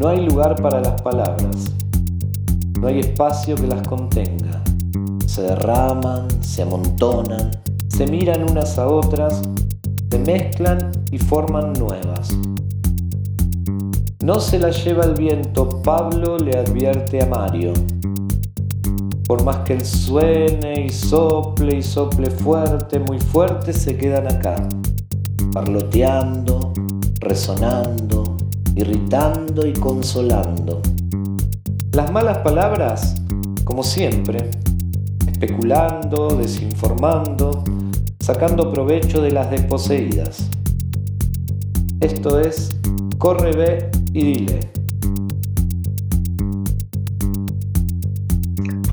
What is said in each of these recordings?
No hay lugar para las palabras. No hay espacio que las contenga. Se derraman, se amontonan, se miran unas a otras, se mezclan y forman nuevas. No se la lleva el viento, Pablo le advierte a Mario. Por más que él suene y sople y sople fuerte, muy fuerte, se quedan acá, parloteando, resonando, irritando y consolando. Las malas palabras, como siempre, especulando, desinformando, sacando provecho de las desposeídas. Esto es, corre, ve y dile.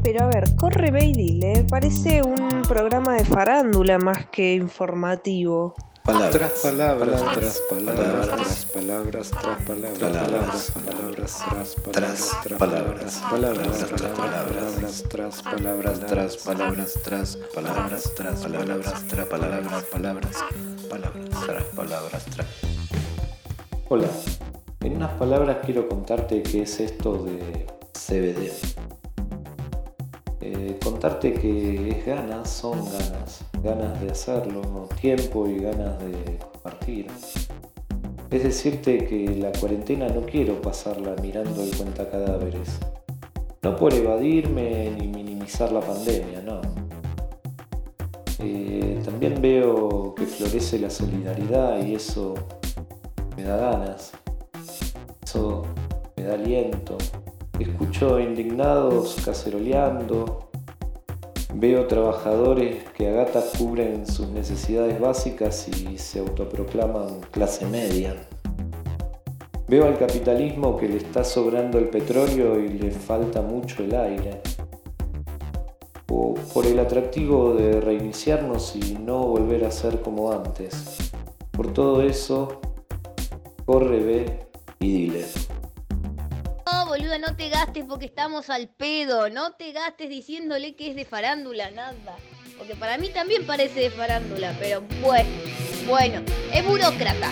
Pero a ver, corre, ve y dile, parece un programa de farándula más que informativo palabras. Tras palabras, tras palabras, tras palabras, tras palabras, palabras, palabras, tras palabras, palabras, tras palabras, tras palabras, tras palabras, tras palabras, tras palabras, tras palabras, palabras, palabras, tras palabras, tras. Hola, en unas palabras quiero contarte qué es esto de CBD. Eh, contarte que es ganas, son ganas, ganas de hacerlo, tiempo y ganas de compartir. Es decirte que la cuarentena no quiero pasarla mirando el cuenta cadáveres. No por evadirme ni minimizar la pandemia, no. Eh, también veo que florece la solidaridad y eso me da ganas. Eso me da aliento. Escucho indignados caceroleando. Veo trabajadores que a gatas cubren sus necesidades básicas y se autoproclaman clase media. Veo al capitalismo que le está sobrando el petróleo y le falta mucho el aire. O por el atractivo de reiniciarnos y no volver a ser como antes. Por todo eso, corre, ve y dile. No, te gastes porque estamos al pedo. No te gastes diciéndole que es de farándula, nada. Porque para mí también parece de farándula, pero bueno, bueno, es burócrata.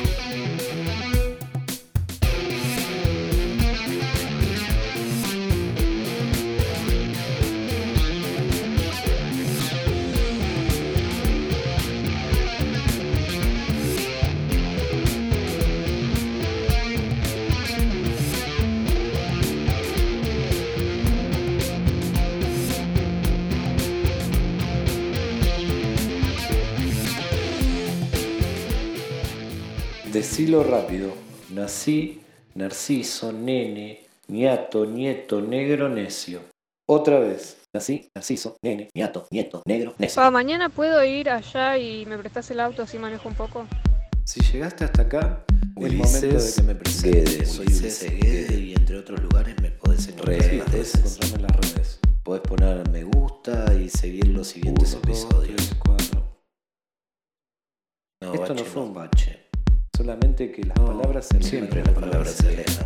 Decilo rápido. Nací, narciso, nene, niato, nieto, negro, necio. Otra vez. Nací, narciso, nene, niato, nieto, negro, necio. Pa, mañana puedo ir allá y me prestas el auto así manejo un poco. Si llegaste hasta acá, es momento de que me presentes. Soy Ulises Guede y entre otros lugares me podés encontrar en las redes. encontrarme en las redes. Podés poner me gusta y seguir los siguientes episodios. No, Esto no fue un bache. Solamente que las palabras se Siempre las palabras se alejan.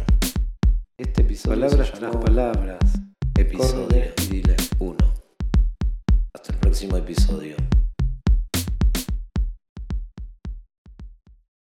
Este episodio Palabras se llamó palabras. Episodio Corre y dile. 1. Hasta el próximo episodio.